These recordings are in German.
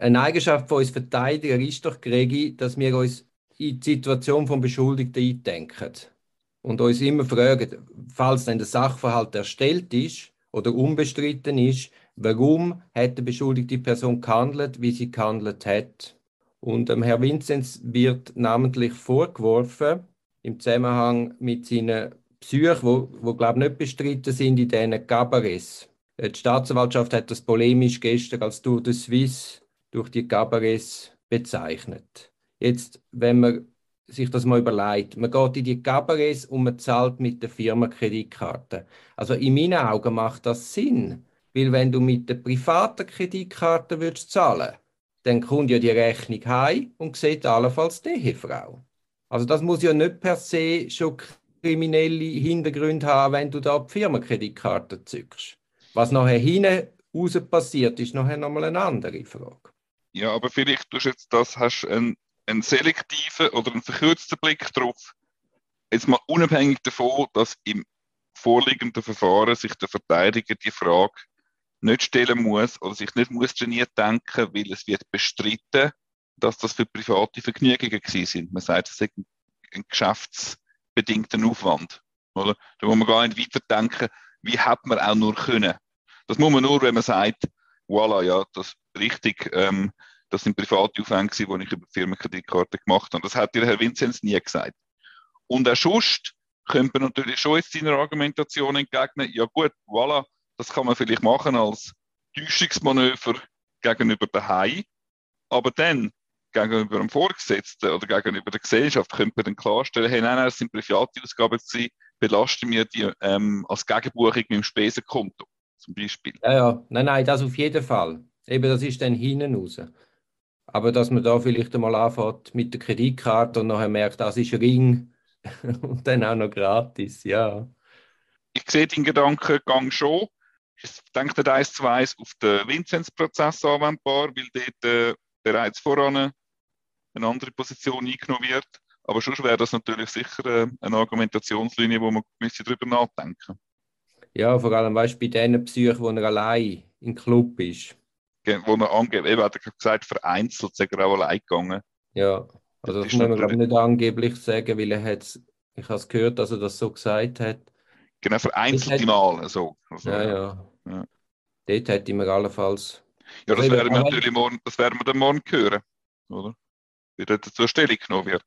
Eine Eigenschaft von uns Verteidiger ist doch, Gregi, dass wir uns in die Situation vom Beschuldigten eindenken und uns immer fragen, falls dann der Sachverhalt erstellt ist oder unbestritten ist, warum hat die beschuldigte Person gehandelt, wie sie gehandelt hat. Und ähm, Herr Vinzenz wird namentlich vorgeworfen, im Zusammenhang mit seinen Psyche, wo, wo glaube nicht bestritten sind in diesen Cabarets. Die Staatsanwaltschaft hat das polemisch gestern als Tour de Suisse durch die Cabarets bezeichnet. Jetzt, wenn man sich das mal überlegt. Man geht in die Cabarets und man zahlt mit der Firmenkreditkarte. Also in meinen Augen macht das Sinn, weil wenn du mit der privaten Kreditkarte würdest zahlen, dann kommt ja die Rechnung heim und sieht allenfalls die Ehefrau. Also das muss ja nicht per se schon kriminelle Hintergründe haben, wenn du da die Firmenkreditkarte zückst. Was nachher hinten raus passiert, ist nachher nochmal eine andere Frage. Ja, aber vielleicht du jetzt das hast einen einen selektiven oder einen verkürzten Blick darauf. Jetzt mal unabhängig davon, dass im vorliegenden Verfahren sich der Verteidiger die Frage nicht stellen muss oder sich nicht muss trainiert denken, weil es wird bestritten, dass das für private Vergnügungen gewesen sind. Man sagt, es ist ein geschäftsbedingter Aufwand. Oder? Da muss man gar nicht weiterdenken, wie hat man auch nur können. Das muss man nur, wenn man sagt, voilà, ja, das richtig, ähm, das sind private Aufwände, die ich über die Firmenkreditkarte gemacht habe. Das hat dir Herr Vinzenz nie gesagt. Und auch sonst könnte man natürlich schon jetzt seiner Argumentation entgegnen, ja gut, voilà, das kann man vielleicht machen als Täuschungsmanöver gegenüber Hai, aber dann gegenüber dem Vorgesetzten oder gegenüber der Gesellschaft könnte man dann klarstellen, hey, nein, nein, das sind private Ausgaben, sie belasten mir die ähm, als Gegenbuchung mit dem Spesenkonto zum Beispiel. Ja, ja, nein, nein, das auf jeden Fall. Eben, das ist dann hinten raus. Aber dass man da vielleicht einmal anfängt mit der Kreditkarte und nachher merkt, das ist Ring und dann auch noch gratis, ja. Ich sehe den Gedankengang schon. Ich denke, der 1 zu 1 auf den Vinzenz-Prozess anwendbar, weil dort äh, bereits voran eine andere Position eingenommen wird. Aber schon wäre das natürlich sicher äh, eine Argumentationslinie, wo man müsste darüber nachdenken Ja, vor allem weißt, bei diesen Psychen, wo er allein im Club ist wo er angeblich, eben hat er gesagt, vereinzelt sei er auch allein gegangen. Ja, also das, das muss man glaube nicht angeblich sagen, weil er hat ich habe es gehört, dass er das so gesagt hat. Genau, vereinzelte Male so. Also, ja, ja, ja. Dort hätte ich mir allenfalls... Ja, das werden wir natürlich morgen, das werden wir dann morgen hören, oder? Wie dort zur Stellung genommen wird.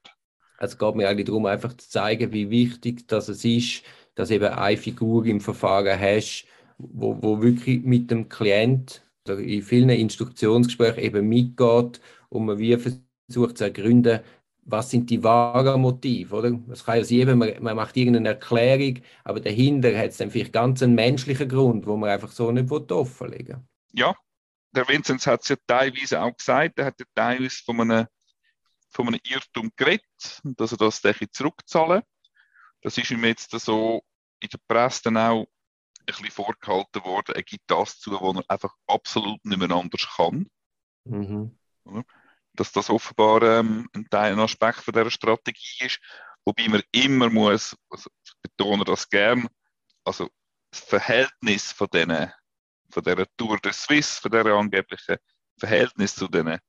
Es geht mir eigentlich darum, einfach zu zeigen, wie wichtig das es ist, dass eben eine Figur im Verfahren hast, wo, wo wirklich mit dem Klient in vielen Instruktionsgesprächen eben mitgeht und man wie versucht zu ergründen, was sind die wahren Motive, oder? Es kann ja sein, man, man macht irgendeine Erklärung, aber dahinter hat es dann vielleicht ganz einen menschlichen Grund, wo man einfach so nicht offenlegen will. Ja, der Vinzenz hat es ja teilweise auch gesagt, er hat ja teilweise von einem, von einem Irrtum geredet, dass er das zurückzahlen Das ist ihm jetzt so in der Presse dann auch ein bisschen vorgehalten worden, er gibt das zu, was er einfach absolut nicht mehr anders kann. Mhm. Dass das offenbar ähm, ein Teil, ein Aspekt von dieser Strategie ist, wobei man immer muss, also ich betone das gern, also das Verhältnis von diesen von dieser Tour de Suisse, von dieser angeblichen Verhältnis zu den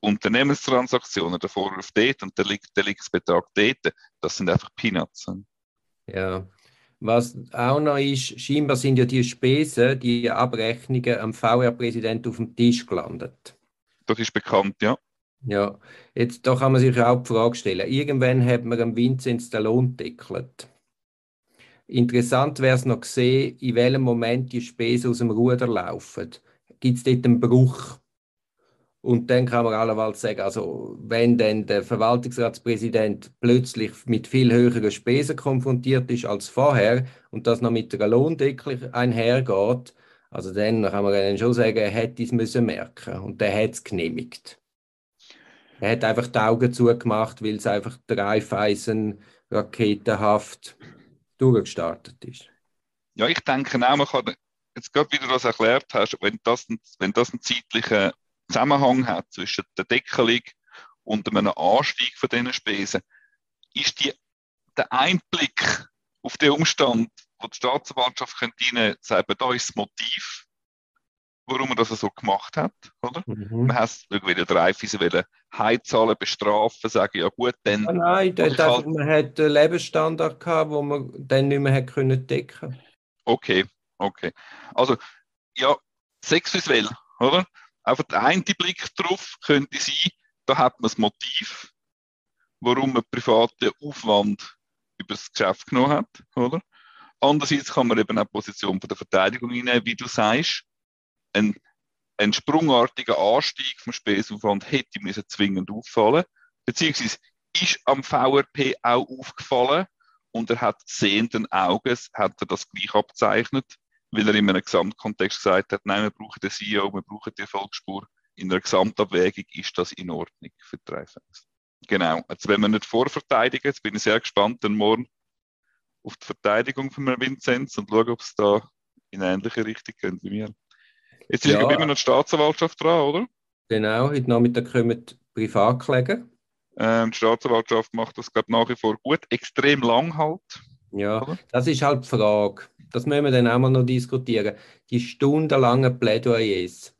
Unternehmenstransaktionen, der Vorwurf dort und der, der dort, das sind einfach Peanuts. Ja, was auch noch ist, scheinbar sind ja die Spesen, die Abrechnungen am VR-Präsident auf dem Tisch gelandet. Das ist bekannt, ja. Ja, jetzt da kann man sich auch die Frage stellen. Irgendwann hat man am Vinzenz den Lohn deckelt. Interessant wäre es noch gesehen, in welchem Moment die Spesen aus dem Ruder laufen. Gibt es dort einen Bruch? Und dann kann man allerweil sagen, also wenn dann der Verwaltungsratspräsident plötzlich mit viel höheren Spesen konfrontiert ist als vorher und das noch mit einer Lohndeckel einhergeht, also dann kann man dann schon sagen, er hätte es müssen merken und der hat es genehmigt. Er hat einfach die Augen zugemacht, weil es einfach Dreifeisen raketenhaft durchgestartet ist. Ja, ich denke auch, man kann jetzt gerade wieder das erklärt hast, wenn das, wenn das ein zeitlicher Zusammenhang hat zwischen der Deckelung und einem Anstieg von diesen Spesen, ist die, der Einblick auf den Umstand, wo die Staatsanwaltschaft könnte Ihnen sagen, da ist das Motiv, warum man das so gemacht hat, oder? Mhm. Man hat wieder der Reifeisen wollen Heizahlen bestrafen, sagen, ja gut, dann... Ah, nein, dort halt... man hat einen Lebensstandard gehabt, wo man dann nicht mehr hat können decken Okay, okay. Also, ja, sexuell, oder? Einfach der eine Blick drauf könnte sein, da hat man das Motiv, warum man privaten Aufwand über das Geschäft genommen hat, oder? Andererseits kann man eben auch die Position von der Verteidigung einnehmen, wie du sagst. Ein, ein sprungartiger Anstieg vom Spesaufwand hätte mir zwingend auffallen, beziehungsweise ist am VRP auch aufgefallen und er hat sehenden Auges hat er das gleich abzeichnet, weil er in einem Gesamtkontext gesagt hat, nein, wir brauchen den CEO, wir brauchen die Erfolgsspur. In einer Gesamtabwägung ist das in Ordnung für die drei Fans. Genau. Jetzt wenn wir nicht vorverteidigen, jetzt bin ich sehr gespannt, dann morgen auf die Verteidigung von Vinzenz und schauen, ob es da in eine ähnliche Richtung geht wie mir. Jetzt ist ja. immer noch die Staatsanwaltschaft dran, oder? Genau, heute Nachmittag kommen die Privatkläger. Ähm, die Staatsanwaltschaft macht das gerade nach wie vor gut, extrem lang halt. Ja, oder? das ist halt die Frage. Das müssen wir dann auch mal noch diskutieren. Die stundenlangen Plädoyers,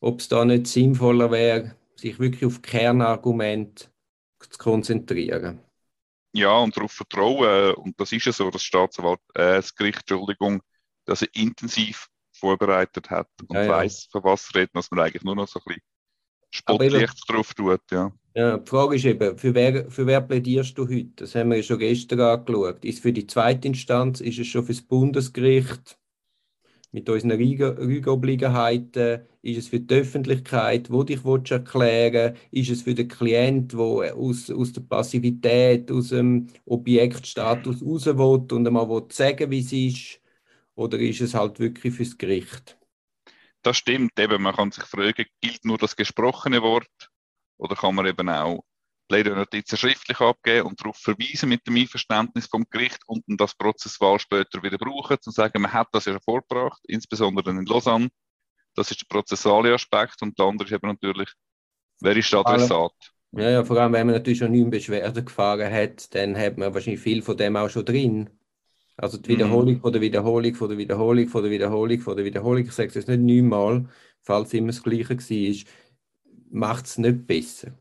ob es da nicht sinnvoller wäre, sich wirklich auf Kernargumente zu konzentrieren. Ja, und darauf vertrauen, und das ist ja so, dass Staatsanwalt, äh, das Gericht, Entschuldigung, dass er intensiv vorbereitet hat und ja, ja. weiß, von was reden, dass man eigentlich nur noch so ein bisschen Spottlicht drauf tut. Ja. Ja, die Frage ist eben, für wer, für wer plädierst du heute? Das haben wir ja schon gestern angeschaut. Ist es für die zweite Instanz, ist es schon für das Bundesgericht? mit unseren Rügeobliegenheiten? Ist es für die Öffentlichkeit, wo dich erklären Ist es für den Klient, der aus, aus der Passivität, aus dem Objektstatus raus will und einmal sagen wie es ist? Oder ist es halt wirklich fürs Gericht? Das stimmt. Eben, man kann sich fragen, gilt nur das gesprochene Wort? Oder kann man eben auch Lehrernotizen schriftlich abgeben und darauf verweisen mit dem Einverständnis vom Gericht und dann das prozessual später wieder brauchen, zu sagen, man hat das ja vorgebracht, insbesondere in Lausanne. Das ist der prozessuale Aspekt und der andere ist eben natürlich, wer ist der Adressat? Ja, ja, vor allem, wenn man natürlich schon neun Beschwerden gefahren hat, dann hat man wahrscheinlich viel von dem auch schon drin. Also die Wiederholung mhm. von der Wiederholung, von der Wiederholung, von der Wiederholung, von der Wiederholung, ich sage es jetzt nicht neunmal, falls immer das Gleiche war, macht es nicht besser.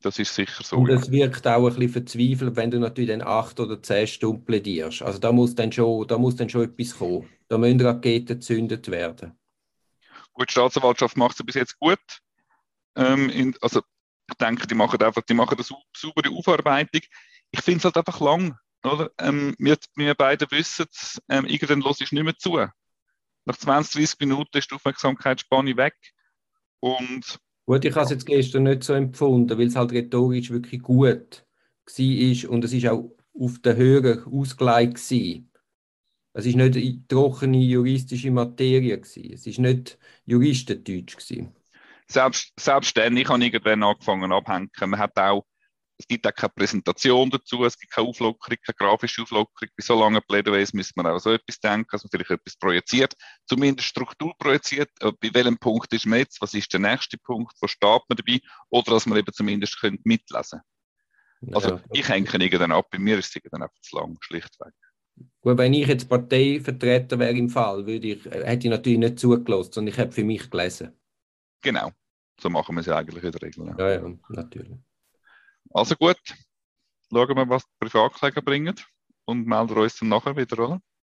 Das ist sicher so. Und es wirkt auch ein bisschen verzweifelt, wenn du natürlich dann acht oder zehn Stunden plädierst. Also da muss dann schon, da muss dann schon etwas kommen. Da müssen Raketen gezündet werden. Gut, die Staatsanwaltschaft macht es bis jetzt gut. Ähm, in, also ich denke, die machen einfach, die machen eine saubere Aufarbeitung. Ich finde es halt einfach lang. Oder? Ähm, wir, wir beide wissen, ähm, irgendwann los ist nicht mehr zu. Nach 20, 30 Minuten ist die Aufmerksamkeitsspanne weg. Und Gut, ich habe es jetzt gestern nicht so empfunden, weil es halt rhetorisch wirklich gut war und es ist auch auf der Höhe ausgelegt war. Es ist nicht trockene juristische Materie gewesen. Es ist nicht Juristendeutsch gewesen. Selbst, selbst dann, ich habe irgendwann angefangen abhängen. Man hat auch es gibt auch keine Präsentation dazu, es gibt keine Auflockerung, keine grafische Auflockerung. Bei so langen Plädoyers müsste man auch so etwas denken, dass man vielleicht etwas projiziert, zumindest Struktur projiziert. Äh, bei welchem Punkt ist man jetzt? Was ist der nächste Punkt? Wo steht man dabei? Oder dass man eben zumindest könnte mitlesen Also ja. ich hänge irgendwann ab, bei mir ist es dann einfach zu lang, schlichtweg. Gut, wenn ich jetzt Parteivertreter wäre im Fall, würde ich, äh, hätte ich natürlich nicht zugelassen, sondern ich habe für mich gelesen. Genau, so machen wir es ja eigentlich in der Regel. Ja, ja, ja natürlich. Also gut, schauen wir, was die Privatkläger bringen und melden uns dann nachher wieder, oder?